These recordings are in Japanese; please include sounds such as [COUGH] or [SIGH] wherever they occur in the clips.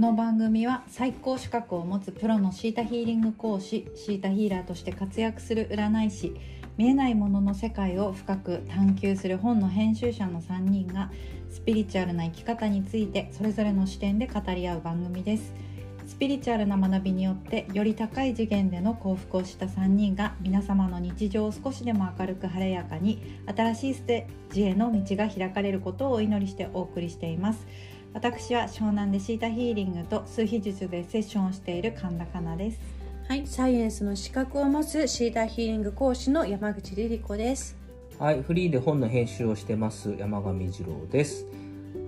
この番組は最高資格を持つプロのシータヒーリング講師シータヒーラーとして活躍する占い師見えないものの世界を深く探求する本の編集者の3人がスピリチュアルな生き方についてそれぞれの視点で語り合う番組です。スピリチュアルな学びによってより高い次元での幸福をした3人が皆様の日常を少しでも明るく晴れやかに新しいステージへの道が開かれることをお祈りしてお送りしています。私は湘南でシータヒーリングと数秘術でセッションをしている神田かなですはい、サイエンスの資格を持つシータヒーリング講師の山口リリ子です。はい、フリーで本の編集をしてます山上二郎です。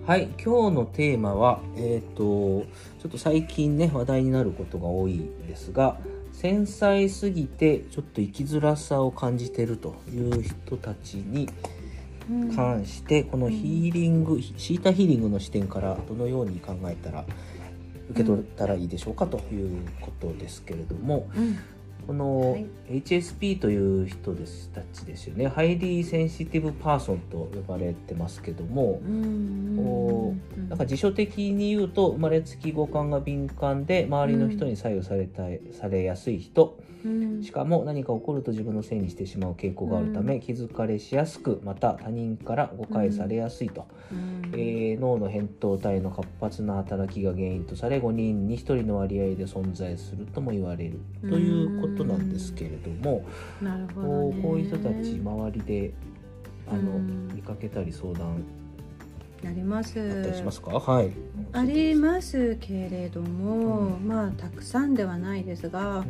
はい、今日のテーマは、えっ、と、ちょっと最近ね、話題になることが多いですが、繊細すぎてちょっと生きづらさを感じてるという人たちに関して、このヒーリング、シータヒーリングの視点からどのように考えたら受け取ったらいいでしょうかということですけれども、うん、このはい。HSP という人ですたちですよね。 Highly Sensitive Person と呼ばれてますけども、なんか辞書的に言うと生まれつき五感が敏感で周りの人に左右された、されやすい人。うん。しかも何か起こると自分のせいにしてしまう傾向があるため、気疲れしやすくまた他人から誤解されやすいと、うん。えー脳の扁桃体の活発な働きが原因とされ5人に1人の割合で存在するとも言われる。ということなんですけれども、こうね、こういう人たち周りであの、うん。見かけたり相談なりますあったりしますか、はい。ありますけれども、うまあたくさんではないですがう、ん。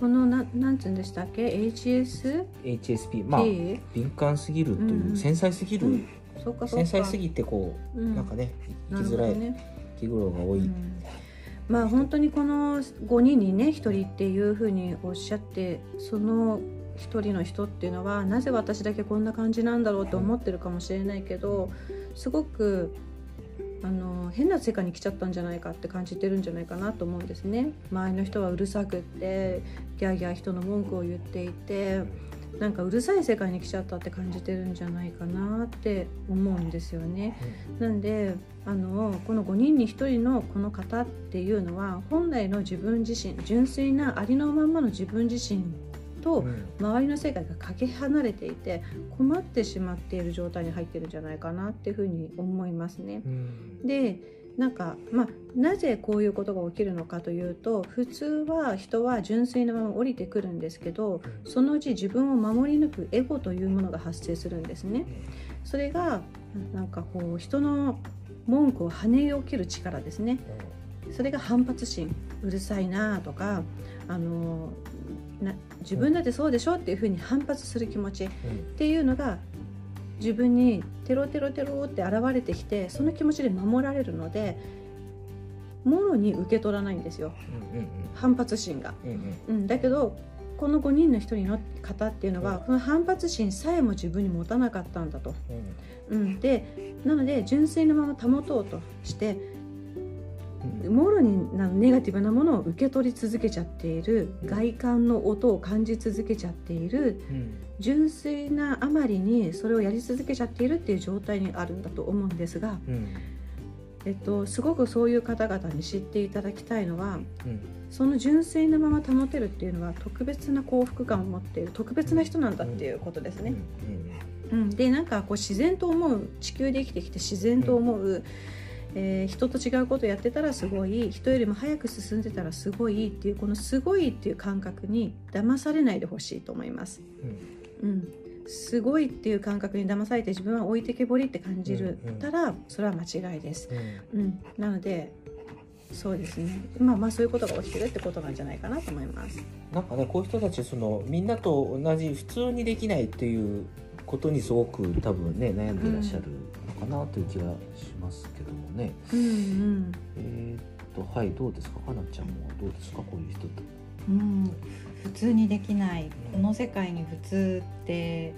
このななんつうんでしたっけ？HS? HSP まあ？敏感すぎるという、うん。繊細すぎる、繊細すぎてこう、うん。なんかね。生きづらい、気苦労が多い、うんまあ本当にこの5人にね1人っていうふうにおっしゃってその1人の人っていうのはなぜ私だけこんな感じなんだろうと思ってるかもしれないけどすごくあの変な世界に来ちゃったんじゃないかって感じてるんじゃないかなと思うんですね。周りの人はうるさくってギャーギャー人の文句を言っていてなんかうるさい世界に来ちゃったって感じてるんじゃないかなって思うんですよね。なんであのこの5人に1人のこの方っていうのは本来の自分自身純粋なありのままの自分自身とうん周りの世界がかけ離れていて困ってしまっている状態に入ってるんじゃないかなっていうふうに思いますね。うんでなんか、まあ、なぜこういうことが起きるのかというと普通は人は純粋なまま降りてくるんですけどそのうち自分を守り抜くエゴというものが発生するんですね。それがなんかこう人の文句を跳ね起きる力ですね。それが反発心うるさいなとかあのな自分だってそうでしょっていうふうに反発する気持ちっうんていうのが自分にテロテロテロって現れてきてその気持ちで守られるのでもろに受け取らないんですよ。うんうん反発心が。うんうん。うん、だけどこの5人の1人の方っていうのは、この反発心さえも自分に持たなかったんだと。うん、でなので純粋なまま保とうとしてうん。もろになネガティブなものを受け取り続けちゃっている外観の音を感じ続けちゃっているうん純粋なあまりにそれをやり続けちゃっているっていう状態にあるんだと思うんですが、うん。えっと、すごくそういう方々に知っていただきたいのはうん。その純粋なまま保てるっていうのは特別な幸福感を持っている特別な人なんだっていうことですね。うん、でなんかこう自然と思う地球で生きてきて自然と思う、えー人と違うことやってたらすごい人よりも早く進んでたらすごいっていうこのすごいっていう感覚に騙されないでほしいと思います。うん、すごいっていう感覚に騙されて自分は置いてけぼりって感じるうんうん。たらそれは間違いです。うん。うん、なのでそうですね。まあまあそういうことが起きてるってことなんじゃないかなと思います。なんかねこういう人たちそのみんなと同じ普通にできないっていうことにすごく多分ね悩んでいらっしゃるのかなという気がしますけどもね、うんうん。えーっとはいどうですか？かなちゃんもどうですか？こういう人と。うん、普通にできない。この世界に普通って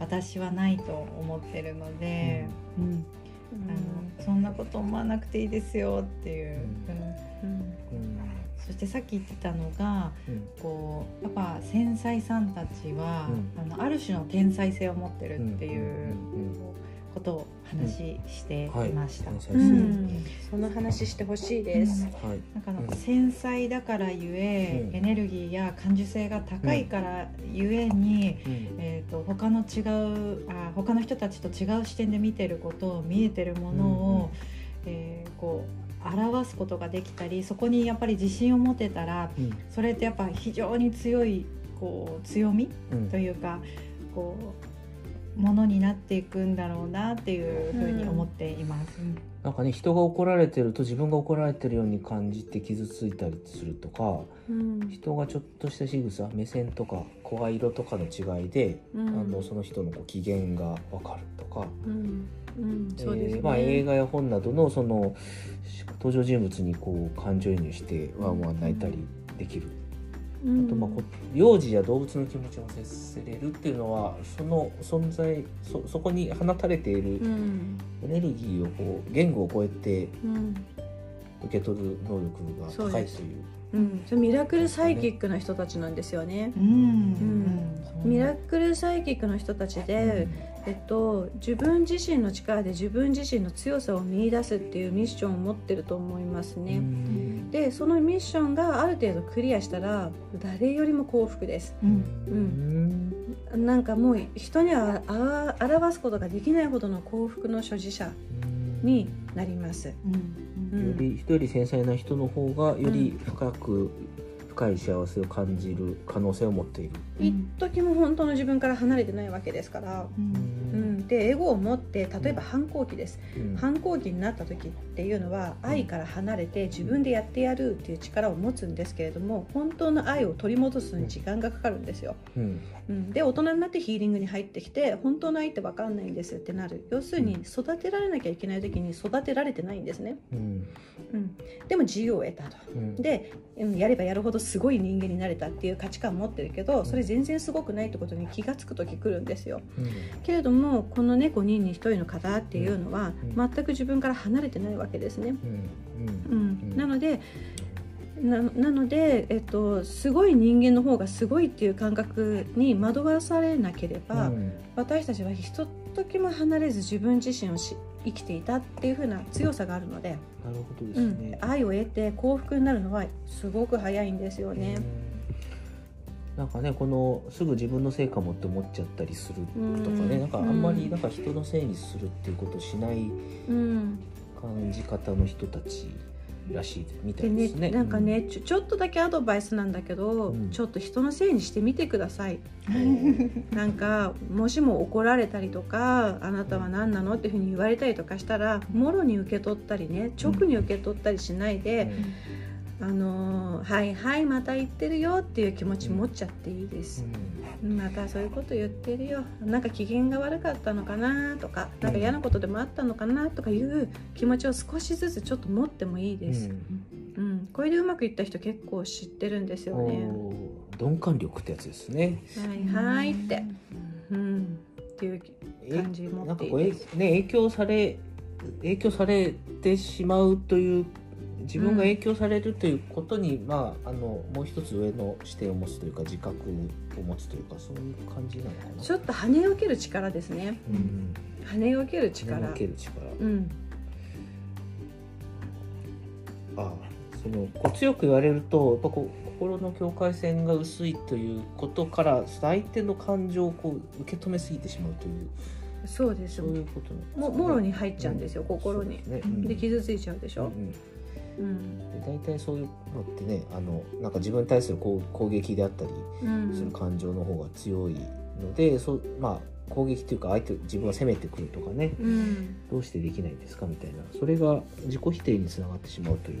私はないと思ってるので、うん。あのそんなこと思わなくていいですよっていう、そしてさっき言ってたのがうん。こうやっぱ繊細さんたちは、うあのある種の天才性を持ってるっていううん。うんことを話していました。はい。うん、その話してほしいです。はい。なんかあのうん。繊細だからゆえ、うん。エネルギーや感受性が高いからゆえに、うん。えー、と他の違うあ他の人たちと違う視点で見てることを見えてるものを、えーこう表すことができたりそこにやっぱり自信を持てたらうん。それってやっぱ非常に強いこう強みうん。というかこうものになっていくんだろうなっていうふうに思っています。なんかね人が怒られてると自分が怒られてるように感じて傷ついたりするとかうん。人がちょっとした仕草目線とか声色とかの違いで、うん。あのその人のこう機嫌が分かるとか、うん。うん、そうですね。えーまあ、映画や本などのその登場人物にこう感情移入してワンワン泣いたりできる、うん、あとまあこ幼児や動物の気持ちを接せれるっていうのはその存在そそこに放たれているうん。エネルギーをこう言語を超えてうん。受け取る能力が高いという。うん、ミラクルサイキックの人たちなんですよね。うん。うん。ミラクルサイキックの人たちで、えっと、自分自身の力で自分自身の強さを見出すっていうミッションを持ってると思いますうね。ん。でそのミッションがある程度クリアしたら誰よりも幸福です。うん。うん。なんかもう人にはあ表すことができないほどの幸福の所持者になります。うんより人より繊細な人の方がより深く、深い幸せを感じる可能性を持っている。一時も本当の自分から離れてないわけですから。うんうん、でエゴを持って例えば反抗期です、うん。反抗期になった時っていうのは愛から離れて自分でやってやるっていう力を持つんですけれども本当の愛を取り戻すのに時間がかかるんですよ、うん。うん、で大人になってヒーリングに入ってきて本当の愛って分かんないんですってなる。要するに育てられなきゃいけない時に育てられてないんですね、うん。うん、でも自由を得たと。うん。で、うんやればやるほどすごい人間になれたっていう価値観を持ってるけどそれ全然すごくないってことに気が付く時来るんですよ。うん。けれどもこのね5人に1人の方っていうのはうん。全く自分から離れてないわけですね。うん。うん、なのでななので、えっと、すごい人間の方がすごいっていう感覚に惑わされなければ、うん。私たちはひとときも離れず自分自身をし生きていたっていう風な強さがあるので、なるほどですうん。ね。愛を得て幸福になるのはすごく早いんですよね。うんなんかねこのすぐ自分のせいかもって思っちゃったりするとかね、うん。なんかあんまりなんか人のせいにするっていうことをしないうん。感じ方の人たちらしいみたいですね。なんかね、ちょちょっとだけアドバイスなんだけど、うん。ちょっと人のせいにしてみてください。うん、なんかもしも怒られたりとかあなたは何なのっていうふうに言われたりとかしたらもろに受け取ったりね直に受け取ったりしないで、あのーはいはいまた言ってるよっていう気持ち持っちゃっていいです、またそういうこと言ってるよ。なんか機嫌が悪かったのかなとかなんか嫌なことでもあったのかなとかいう気持ちを少しずつちょっと持ってもいいです、うん。これでうまくいった人結構知ってるんですよね。鈍感力ってやつですね。はいはいって、うん、っていうえ感じ持なんかっていいです。こうえね影響され影響されてしまうという自分が影響されるということに、まああのもう一つ上の視点を持つというか自覚を持つというかそういう感じなのかな。ちょっと跳ねよける力ですね。うん、跳ねよける力。力ける力。うん。ああそのこう強く言われるとやっぱこう心の境界線が薄いということから相手の感情をこう受け止めすぎてしまうというそうです。そういうことももろに入っちゃうんですよ、心に。そうですね。うん。で傷ついちゃうでしょ、うんうん。うんで大体そういうのってねあのなんか自分に対する攻攻撃であったりうん。する感情の方が強いので、そうまあ攻撃っていうか相手自分が攻めてくるとかねうん。どうしてできないんですかみたいな。それが自己否定につながってしまうという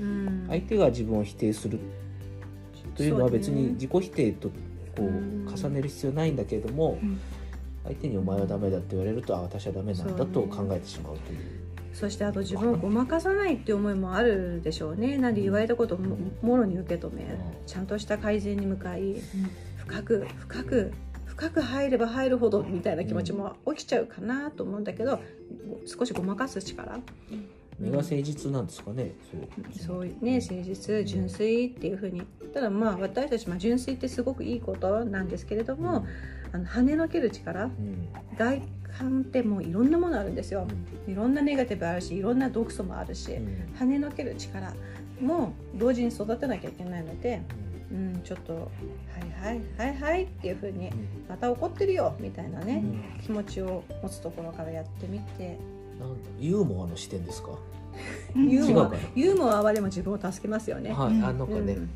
うん。相手が自分を否定するというのは別に自己否定とこううん。重ねる必要ないんだけどもうん。相手に「お前はダメだ」って言われると「あ私はダメなんだ」と考えてしまうという。そしてあと自分をごまかさないっていう思いもあるでしょうね。なんで言われたことをももろに受け止めちゃんとした改善に向かい深く深く深く入れば入るほどみたいな気持ちも起きちゃうかなと思うんだけど少しごまかす力。目が誠実なんですかね、そう。そうね誠実純粋っていうふうに。ただまあ私たち、まあ、純粋ってすごくいいことなんですけれども、あの跳ねのける力。うん。外観ってもういろんなものあるんですよ。いろんなネガティブあるしいろんな毒素もあるし、うん。跳ねのける力も同時に育てなきゃいけないので、うん、ちょっと「はいはいはいはい」っていうふうに「また怒ってるよ」みたいなね、うん。気持ちを持つところからやってみて。なんだユーモアの視点ですか？[LAUGHS] ユーモアユーモアはでも自分を助けますよね。はい、うんあなんかね、うん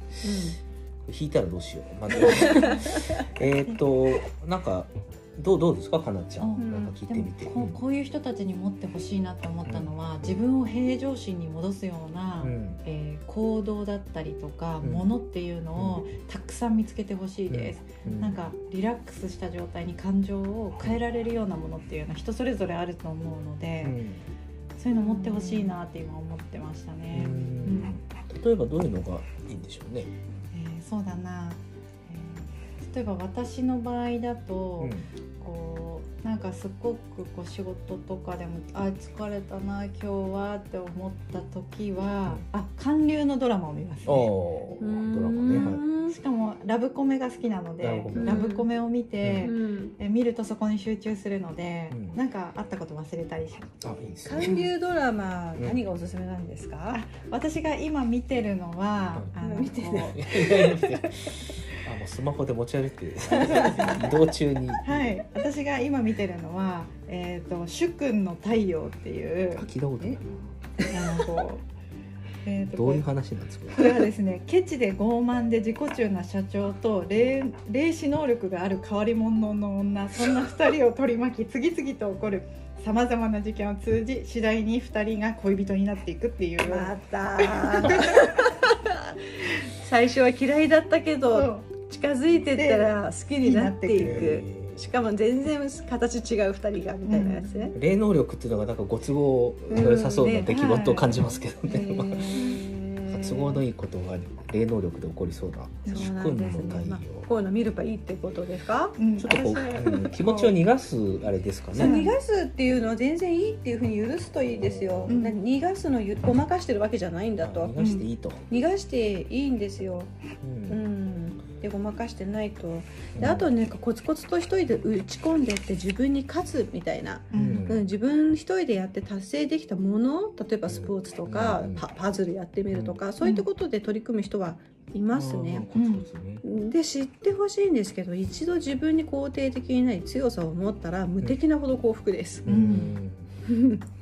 引いたらどうしよう、まあ、[LAUGHS] えっとなんかどうどうですかかなちゃん、うん。なんか聞いてみて。こうこういう人たちに持ってほしいなって思ったのは、自分を平常心に戻すような、うん。えー行動だったりとか、うん。ものっていうのをたくさん見つけてほしいです、うん。なんかリラックスした状態に感情を変えられるようなものっていうのは人それぞれあると思うので、うん。そういうの持ってほしいなって今思ってましたね。ううんん。例えばどういうのがいいんでしょうね。そうだな、えー例えば私の場合だと、こうなんかすっごくこう仕事とかでもあ疲れたな今日はって思った時は、あ韓流のドラマを見ますね。ドラマね、はい。しかもラブコメが好きなのでラブコメ。ラブコメを見て、うん。え見るとそこに集中するので、うん。なんかあったこと忘れたりします。韓流ドラマうん。何がおすすめなんですか？あ？私が今見てるのは、うん。あの見てる [LAUGHS] あ、もうスマホで持ち歩いて、[LAUGHS] 移動中に。はい、私が今見てるのは「えー、と主君の太陽」っていうあ、聞いたことないあのこう、[LAUGHS] えどういう話なんですか？これはですねケチで傲慢で自己中な社長と霊霊視能力がある変わり者の女そんな2人を取り巻き次々と起こるさまざまな事件を通じ次第に2人が恋人になっていくっていう。また [LAUGHS] 最初は嫌いだったけそどう近づいてったら好きになっていく。えしかも全然形違う二人がみたいなやつね、ー霊能力っていうのがなんかご都合良さそうな出来事を感じますけどね。まあ都合のいいことが霊能力で起こりそうな。主君の太陽まあ。こういうの見ればいいってことですか？うん。ちょっとこう、うん気持ちを逃がすあれですかね。逃がすっていうのは全然いいっていうふうに許すといいですよ、逃がすのゆごまかしてるわけじゃないんだと。逃がしていいと。逃がしていいんですよ、ううんん、でごまかしてないと。うんであとねコツコツと一人で打ち込んでって自分に勝つみたいな、ううん。うん、自分一人でやって達成できたもの例えばスポーツとか、うん。パパズルやってみるとか、そういったことで取り組む人はいますね。で知ってほしいんですけど一度自分に肯定的になり強さを持ったら無敵なほど幸福です。[LAUGHS]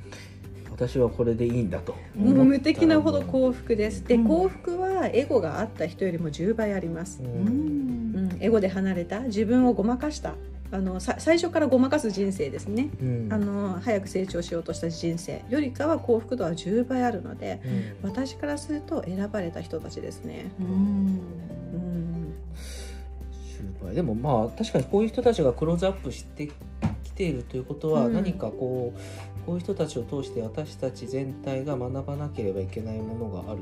うん私はこれでいいんだと。もう無敵なほど幸福です。でうん。幸福はエゴがあった人よりも10倍あります。う。うんうん、エゴで離れた自分をごまかした。あのさ最初からごまかす人生ですね。うん。あの早く成長しようとした人生よりかは幸福度は10倍あるのでうん。私からすると選ばれた人たちですね。うん。うん。でもまあ確かにこういう人たちがクローズアップしてきているということはうん。何かこう、こういう人たちを通して私たち全体が学ばなければいけないものがある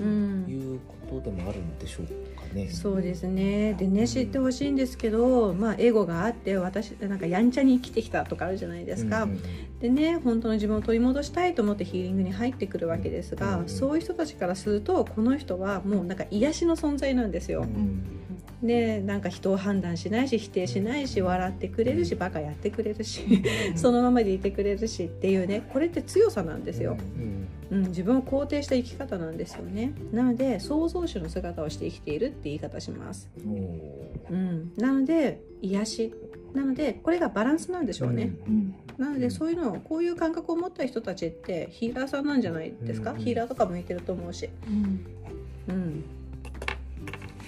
うん。ということでもあるんでしょうかね。そうですね。でね知ってほしいんですけど、まあ、エゴがあって私なんかやんちゃに生きてきたとかあるじゃないですか、うんうん。でね本当の自分を取り戻したいと思ってヒーリングに入ってくるわけですが、うん。そういう人たちからするとこの人はもうなんか癒しの存在なんですよ。う。んでなんか人を判断しないし否定しないし笑ってくれるしバカやってくれるしうん。[LAUGHS] そのままでいてくれるしっていうねこれって強さなんですよ。うん。うん、自分を肯定した生き方なんですよね。なので創造主の姿をして生きているって言い方します、うん、なので癒し。なのでこれがバランスなんでしょうね、うん。なのでそういうのこういう感覚を持った人たちってヒーラーさんなんじゃないですか、うん。ヒーラーとか向いてると思うし、うん。うん、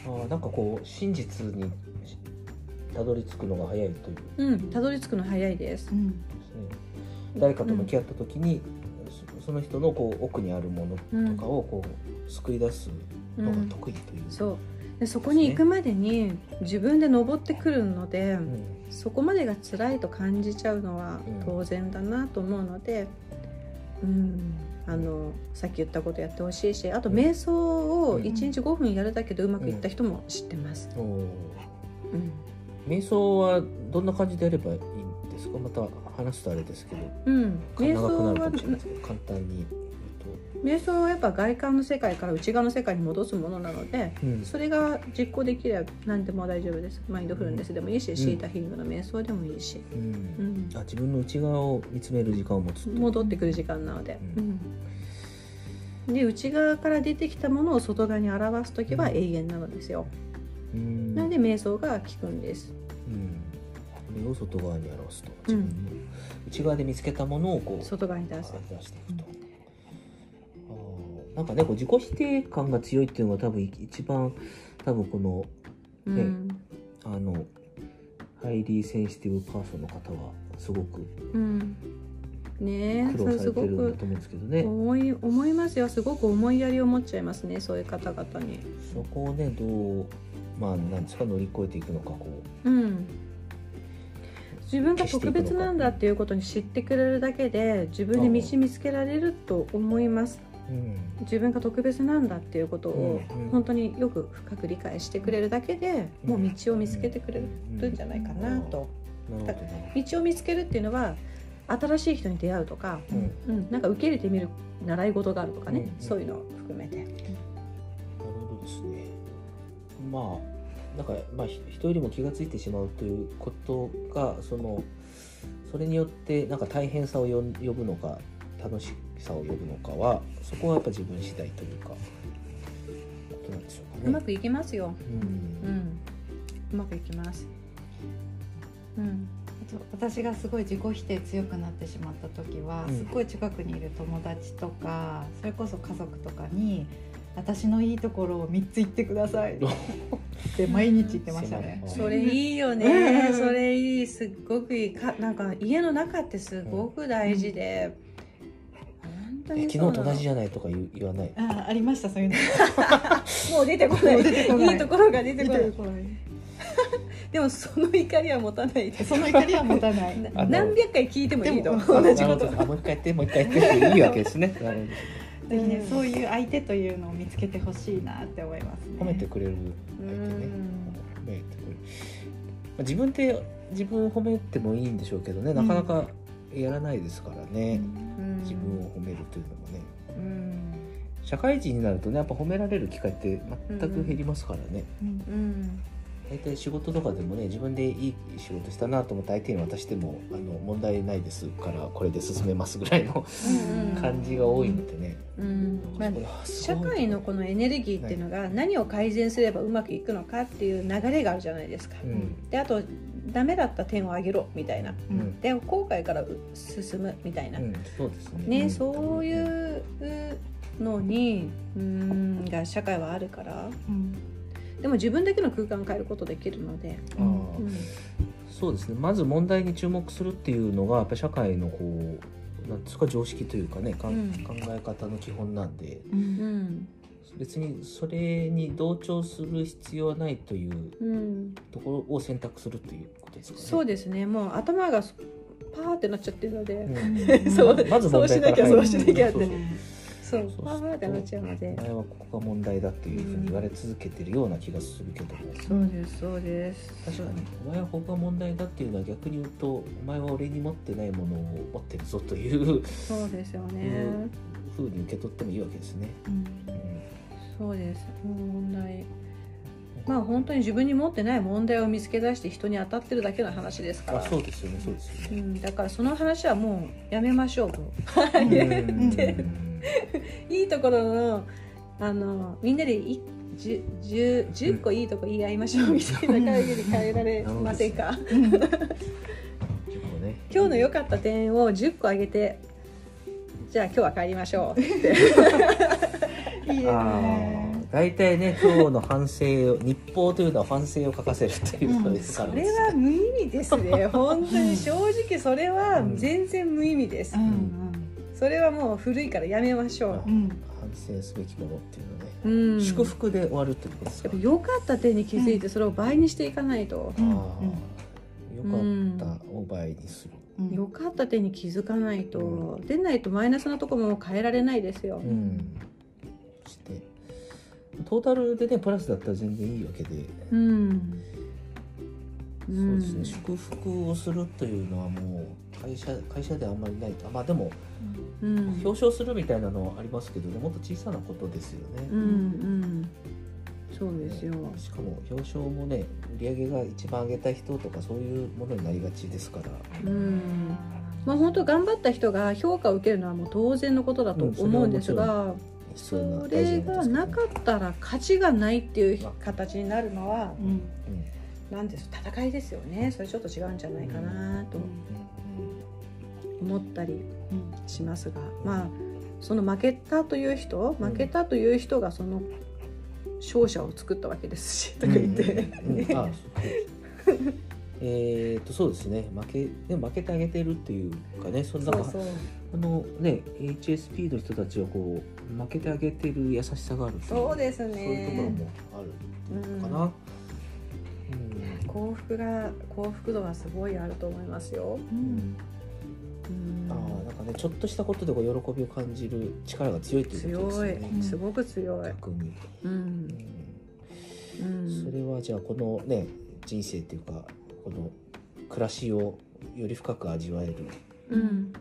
あーなんかこう真実にたどり着くのが早いという。うん、たどり着くの早いです。う。ん。誰かと向き合った時に、そその人のこう奥にあるものとかをこう救い出すのが得意という。そう。でそこに行くまでに自分で登ってくるので、うん。そこまでが辛いと感じちゃうのはうん当然だなと思うので、うん、あのさっき言ったことやってほしいしあと瞑想をうん。1日5分やるだけでうまくいった人も知ってます。おー。うん。瞑想はどんな感じでやればいいんですか？また話すとあれですけど。うん、瞑想は簡単に瞑想はやっぱ外観の世界から内側の世界に戻すものなので、うん。それが実行できれば何でも大丈夫です。マインドフルネスでもいいし、シータヒングの瞑想でもいいし、うん。うん。あ自分の内側を見つめる時間を持つと。戻ってくる時間なので、ううん。で内側から出てきたものを外側に表す時は永遠なのですよ、うん。なので瞑想が効くんです。うん。これを外側に表すと。うん。自分の内側で見つけたものをこう外側に出す。出していくと、なんかねこう自己否定感が強いっていうのが多分一番多分このうん、あの Highly Sensitive Person の方はすごくうん、ねえ苦労されてるんだくと思うんですけどね。思い思いますよ。すごく思いやりを持っちゃいますねそういう方々に。そこをねどうまあなんですか乗り越えていくのかこう。ん。自分が特別なんだっていうことに知ってくれるだけで自分で道見つけられると思います自分が特別なんだっていうことを本当によく深く理解してくれるだけでもう道を見つけてくれるんじゃないかなと。道を見つけるっていうのは新しい人に出会うとか、うん。うん、なんか受け入れてみる習い事があるとかね、うん。そういうのを含めて。なるほどですね。まあなんかまあひ人よりも気がついてしまうということがそのそれによってなんか大変さを呼ぶのか楽しさを呼ぶのかはそこはやっぱ自分次第というかことなんでしょうかね。うまくいきますよ。うんうん、うまくいきます。うん、あと私がすごい自己否定強くなってしまった時は、うんすっごい近くにいる友達とかそれこそ家族とかに「私のいいところを3つ言ってください」[LAUGHS] って毎日言ってましたね。狭それいいよね。それいい、すっごくいい。か、なんか家の中ってすごく大事で。本当えに昨日と同じじゃゃないとか言う言わない？あありましたそういうの。[LAUGHS] もう出てこない。もう出てこないいいところが出てこない。でもその怒りは持たないで。その怒りは持たない。[LAUGHS] 何百回聞いてもいいと。[LAUGHS] 同じこともう一回やってもう一回やってっていいわけですね。ぜひね、うんそういう相手というのを見つけてほしいなって思いますね。褒めてくれる相手ね。褒めてくれる。まあ自分で自分を褒めてもいいんでしょうけどね、なかなかやらないですからね。うん自分を褒めるというのもね。うん。社会人になるとね、やっぱ褒められる機会って全く減りますからね。うんうん。大体仕事とかでもね、自分でいい仕事したなと思って相手に渡してもあの問題ないですからこれで進めますぐらいのうん感じが多いのでね。うん。まああす社会のこのエネルギーっていうのが何を改善すればうまくいくのかっていう流れがあるじゃないですか。うんであとダメだった点を上げろみたいな。うんうんで後悔から進むみたいな。うん、そうですね。ね、んそういうのにうんが社会はあるからうんでも自分だけの空間を変えることできるので、あそうですね。まず問題に注目するっていうのがやっぱり社会のこうなんですか常識というかねかんうん。考え方の基本なんで。うん。うん。別にそれに同調する必要はないといううん、ところを選択するということですかね。そうですね。もう頭がパーってなっちゃってるので、うん。[LAUGHS] そう。まず問題から入るそうしなきゃそうしなきゃって。そうそうそうパーってなっちゃうので。お前はここが問題だっていうふうに言われ続けてるような気がするけども、そうですそうです。確かに。お前はここが問題だっていうのは逆に言うとお前は俺に持ってないものを持ってるぞというそうですよね、ふうに受け取ってもいいわけですね。うん。うん。そうです。問題。まあ本当に自分に持ってない問題を見つけ出して人に当たってるだけの話ですから。あそうですよねそうですよね。うん、だからその話はもうやめましょうと。うん [LAUGHS] [LAUGHS] いいところのあのみんなでい 10, 10, 10個いいとこ言い合いましょうみたいな会議に変えられませんか？今日の良かった点を10個挙げてじゃあ今日は帰りましょう。っ [LAUGHS] ていいですあね。ー大体ね今日の反省を日報というのは反省を書かせるということですからそれは無意味ですね。本当に正直それは全然無意味です。うんうんそれはもう古いからやめましょう。ん。反省すべきものっていうのね、う、うん、祝福で終わるってことですか？やっぱ良かった点に気づいてそれを倍にしていかないと、うん。よかったを倍にする、うん。良かった点に気づかないと、でないとマイナスなところも変えられないですよ、うん。そして。トータルでねプラスだったら全然いいわけで。うん。そうですね。祝福をするというのはもう会社会社ではあんまりない。とまあでもうん。表彰するみたいなのはありますけどもっと小さなことですよね。うんうん。そうですよ、しかも表彰もね売り上げが一番上げた人とかそういうものになりがちですから。うん。まあ本当頑張った人が評価を受けるのはもう当然のことだと思うんですが、必要なそ大事れがなかったら価値がないっていう形になるのはうん。なんです戦いですよね。それちょっと違うんじゃないかなと思ったりうん。しますがまあその負けたという人負けたという人がその勝者を作ったわけですしとか言って、[LAUGHS] えー、とそうですね。負けでも負けてあげてるっていうかねそんかそうそう。あのね HSP の人たちはこう負けてあげてる優しさがあるそうですそういうところねもあるのかな、うん。幸福が幸福度はすごいあると思いますよ、うんあーなんかねちょっとしたことでこう喜びを感じる力が強いっていうこと強いですよね。うんすごく強い、逆に、うん。うん。うん、それはじゃあこのね人生っていうかこの暮らしをより深く味わえる、うん。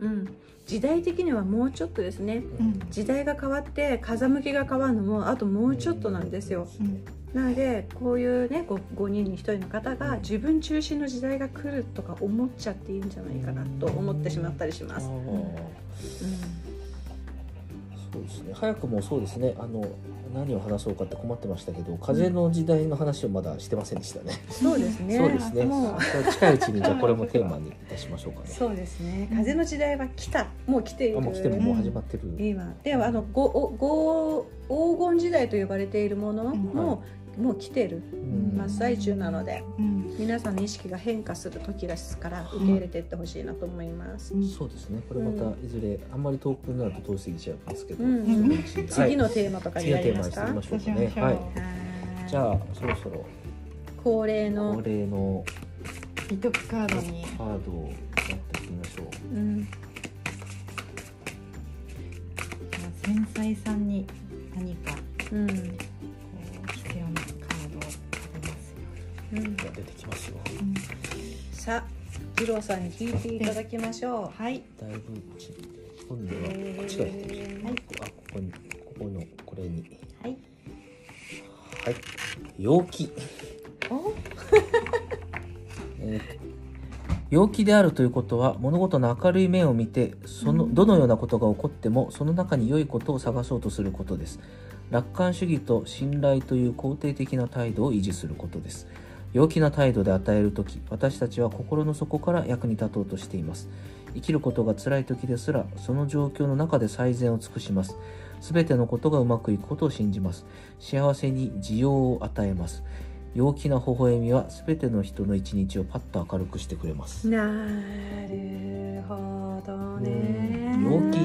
うん、時代的にはもうちょっとですね。うん。時代が変わって風向きが変わるのもあともうちょっとなんですよ、うんなのでこういうね 5, 5人に1人の方が自分中心の時代が来るとか思っちゃっていいんじゃないかなと思ってしまったりします、そうですね。早くもそうですね。あの何を話そうかって困ってましたけど風の時代の話をまだしてませんでしたね、そうですね。そうですね。もう近いうちにじゃあこれもテーマに出しましょうかね。そうですね風の時代は来た。もう来ている。あもう来てる。もう始まってる、今。ではあのごおご黄金時代と呼ばれているものも、もう来てる。うん。真っ最中なので。うん。皆さんの意識が変化する時ですから受け入れていってほしいなと思います、うん。そうですね。これまたいずれあんまり遠くになると通り過ぎちゃいますけど、[LAUGHS] 次のはいテーマとかになりますか、マにしてみましょうかそうしましょうね。はい。はい。じゃあそろそろ。恒例の恒例の美徳カードに。カードをやっていきましょう。うん。繊細さんに何か。こうんうん。じゃあ出てきますようんさあ二郎さんに聞いていただきましょはい。だいぶち今度はこっちが出てきたはいあここにここのこれに。はい。はい。陽気。お？[LAUGHS] えー陽気であるということは物事の明るい面を見てそのどのようなことが起こってもその中に良いことを探そうとすることです楽観主義と信頼という肯定的な態度を維持することです陽気な態度で与える時私たちは心の底から役に立とうとしています。生きることが辛い時ですらその状況の中で最善を尽くします。全てのことがうまくいくことを信じます。幸せに需要を与えます。陽気な微笑みは全ての人の一日をパッと明るくしてくれます。なるほどね。陽気。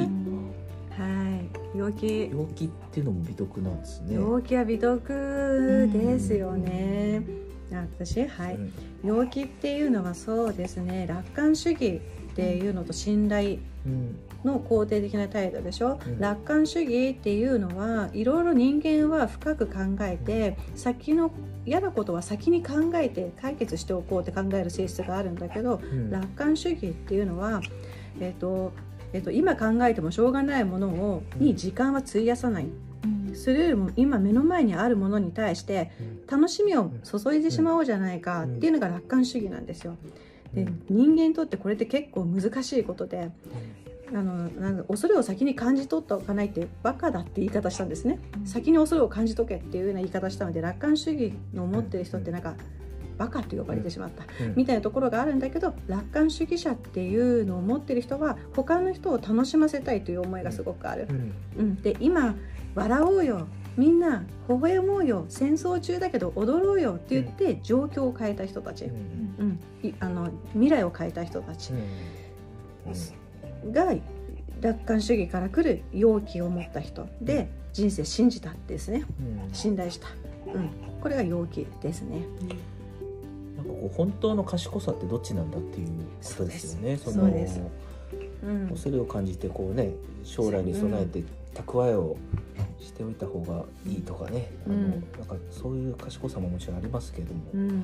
はい。陽気。陽気っていうのも美徳なんですね。陽気は美徳ですよね。あ私はい。うん。陽気っていうのはそうですね楽観主義っていうのと信頼うん。の肯定的な態度でしょ、うん。楽観主義っていうのはいろいろ人間は深く考えて先の嫌なことは先に考えて解決しておこうって考える性質があるんだけどうん。楽観主義っていうのは、えっとえっと今考えてもしょうがないものをに時間は費やさない。うんそれよりも今目の前にあるものに対してうん。楽しみを注いでしまおうじゃないかっていうのが楽観主義なんですよ。でうん。人間にとってこれって結構難しいことであのなんか恐れを先に感じ取っておかないってバカだって言い方したんですね。先に恐れを感じとけっていうような言い方したので楽観主義の思ってる人ってなんかバカって呼ばれてしまったうん。みたいなところがあるんだけど楽観主義者っていうのを持ってる人は他の人を楽しませたいという思いがすごくある。う。ん。うん、で今笑おうよ。みんな微笑もうよ。戦争中だけど踊ろうよ。って言って状況を変えた人たち、うんうん、いあの未来を変えた人たち。うん。が楽観主義から来る勇気を持った人。で人生信じたですね。うん。信頼した、うん、これが陽気ですね。なんかこう本当の賢さってどっちなんだっていうことですよね。そうでそうです。うん。恐れを感じてこうね将来に備えて蓄えをしておいた方がいいとかね、うん。あのなんかそういう賢さももちろんありますけども、うん。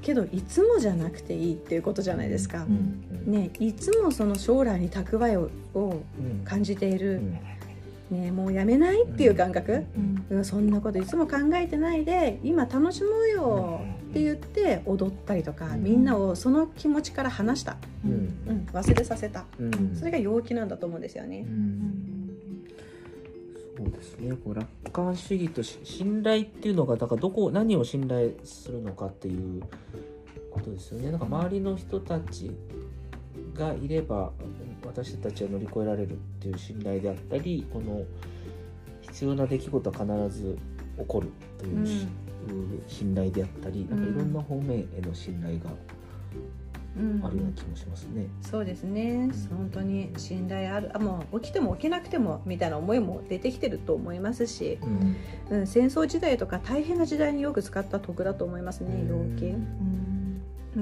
けどいつもじゃなくていいっていうことじゃないですか。う。ん。ね、いつもその将来に蓄えを感じている。う、ん。ね、もうやめないっていう感覚、うん。うん、そんなこといつも考えてないで今楽しもうよって言って踊ったりとか、うん。みんなをその気持ちから離した、うん。うん、忘れさせた。うん。それが陽気なんだと思うんですようね。んそうですね。こう楽観主義とし信頼っていうのがだからどこ何を信頼するのかっていうことですよね。なんか周りの人たちがいれば私たちは乗り越えられるっていう信頼であったりこの必要な出来事は必ず起こるというし、信頼であったりなんかいろんな方面への信頼がうんあるような気もしますね。そうですね。本当に信頼ある。あもう起きても起きなくてもみたいな思いも出てきてると思いますし、うん。うん、戦争時代とか大変な時代によく使った徳だと思いますね陽気。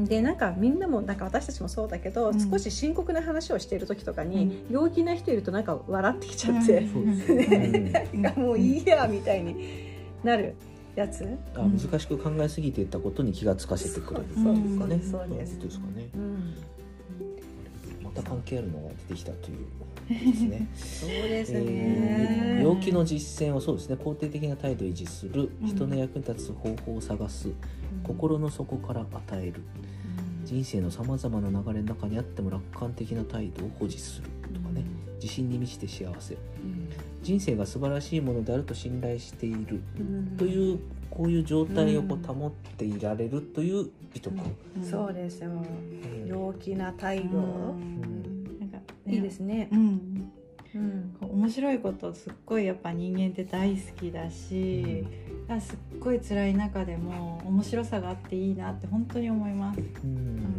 でなんかみんなもなんか私たちもそうだけど、うん。少し深刻な話をしている時とかに、うん。陽気な人いるとなんか笑ってきちゃって、そうですね。う [LAUGHS] んなんかもういいやみたいになるやつ、あ難しく考えすぎていたことに気がつかせてくれるってそういうかね、そうですそういうことです。かね。うん、また関係あるのが出てきたというですね。そうですえね、ー陽気の実践をそうですね。肯定的な態度を維持するうん人の役に立つ方法を探す、心の底から与える。人生のさまざまな流れの中にあっても楽観的な態度を保持するとかね。自信に満ちて幸せ人生が素晴らしいものであると信頼しているというこういう状態をこう保っていられるという美徳、うん。そうですよ。うん陽気な態度、なんかいいですね。う、ん。うん。面白いことすっごいやっぱ人間って大好きだし、あすっごい辛い中でも面白さがあっていいなって本当に思います。うんうん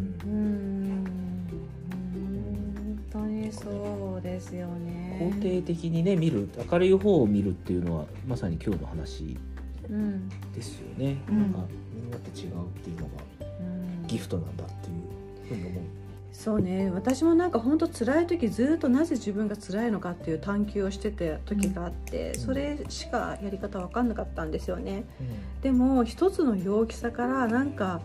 そうですよね。肯定的にね見る明るい方を見るっていうのはまさに今日の話うん。ですよね、うん。なんかみんなと違うっていうのがうん。ギフトなんだっていうふうに思う。そうね。私もなんか本当辛い時ずっとなぜ自分が辛いのかっていう探求をしてた時があって、ん。それしかやり方分かんなかったんですよね。でも一つの陽気さからなんか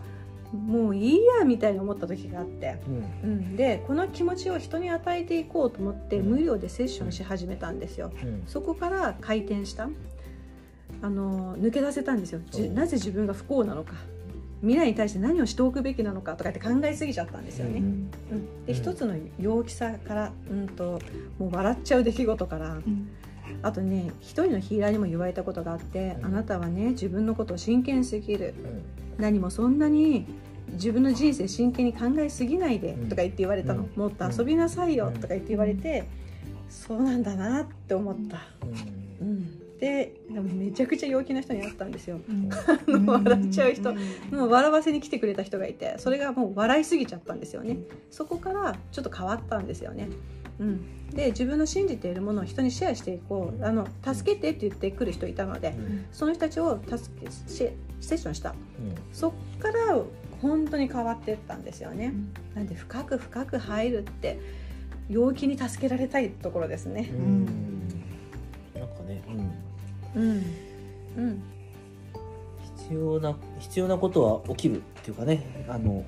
もういいやみたいに思った時があって、うん。うん、でこの気持ちを人に与えていこうと思って無料でセッションし始めたんですよ。うん。そこから回転した。あの抜け出せたんですよ。なぜ自分が不幸なのか。未来に対して何をしておくべきなのかとかって考えすぎちゃったんですよね、うん。うん。でうん。一つの陽気さから、うん、ともう笑っちゃう出来事からあとね一人のヒーラーにも言われたことがあって、うん。あなたはね自分のことを真剣すぎる。うん。何もそんなに自分の人生真剣に考えすぎないでうん。とか言って言われたの、うん。もっと遊びなさいようん。とか言って言われて、そうなんだなって思った、うん、ででもめちゃくちゃ陽気な人に会ったんですよ。うん。[LAUGHS] 笑っちゃう人。ん。もう笑わせに来てくれた人がいてそれがもう笑いすぎちゃったんですよね。そこからちょっと変わったんですよね、うん、で自分の信じているものを人にシェアしていこう。あの助けてって言ってくる人いたのでうん。その人たちを助けセッションした。うん。そっから本当に変わっていったんですよね。なんで深く深く入るって陽気に助けられたいところですね。うん。なんかね、うん、うん。うん。必要な必要なことは起きるっていうかねあの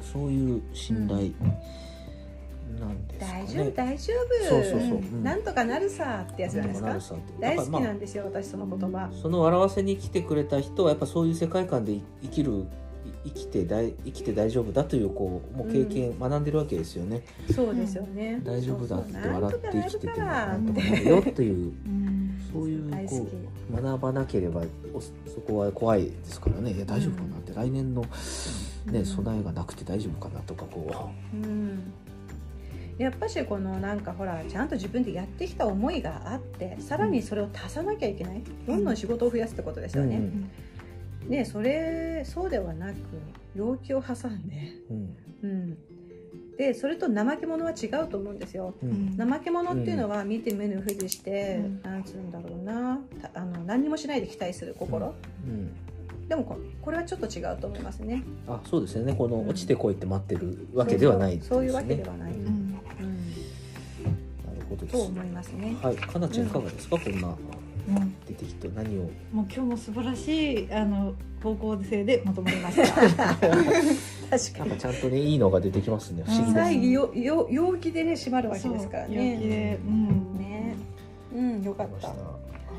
そういう信頼なんですかね、大丈夫大丈夫。そうそうそう、うん。なんとかなるさってやつじゃないですか大好きなんですよ私その言葉。あその笑わせに来てくれた人はやっぱそういう世界観で生きる生きて大生きて大丈夫だというこうもう経験、学んでるわけですよね。そうですよね。大丈夫だって笑って生きててもなんとかなるよっていう。うん。そういうこう学ばなければおそこは怖いですからね。いや大丈夫かなって、来年の、ねうん。備えがなくて大丈夫かなとかこうんやっぱしこのなんかほらちゃんと自分でやってきた思いがあってさらにそれを足さなきゃいけない。どんどん仕事を増やすってことですう、よね、うん。ねそれそうではなく要求を挟んで、うん。うん、でそれと怠け者は違うと思うんですよ。うん。怠け者っていうのは見て見ぬふりして、うん。なんつうんだろうな。たあの何にもしないで期待する心、うん。でもここれはちょっと違うと思いますね。あそうですよね。このうん。落ちてこいって待ってるわけではないね。そういうわけではない、ううんと思いますね。はい。かなちゃんいかがですか、こんなもう出てきた。何を？もう今日も素晴らしいあの方向性でまとまりました。[LAUGHS] 確かちゃんとねいいのが出てきますね。不思議でよよ陽気でね締まるわけですからね。で、う。ん、ね、うん、よかった。は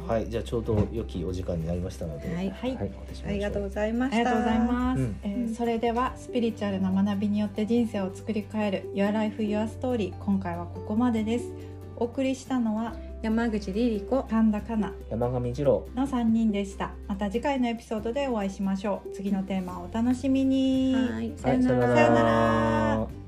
はい。じゃあちょうど良きお時間になりましたので。い、はい、はい、私もありがとうございまあした。りがとうございます、うん。えーそれではスピリチュアルな学びによって人生を作り変える Your Life Your Story 今回はここまでですお送りしたのは山口リリ子。神田かな山上二郎の3人でした。また次回のエピソードでお会いしましょう。次のテーマをお楽しみに、はい、はいさよなさよなら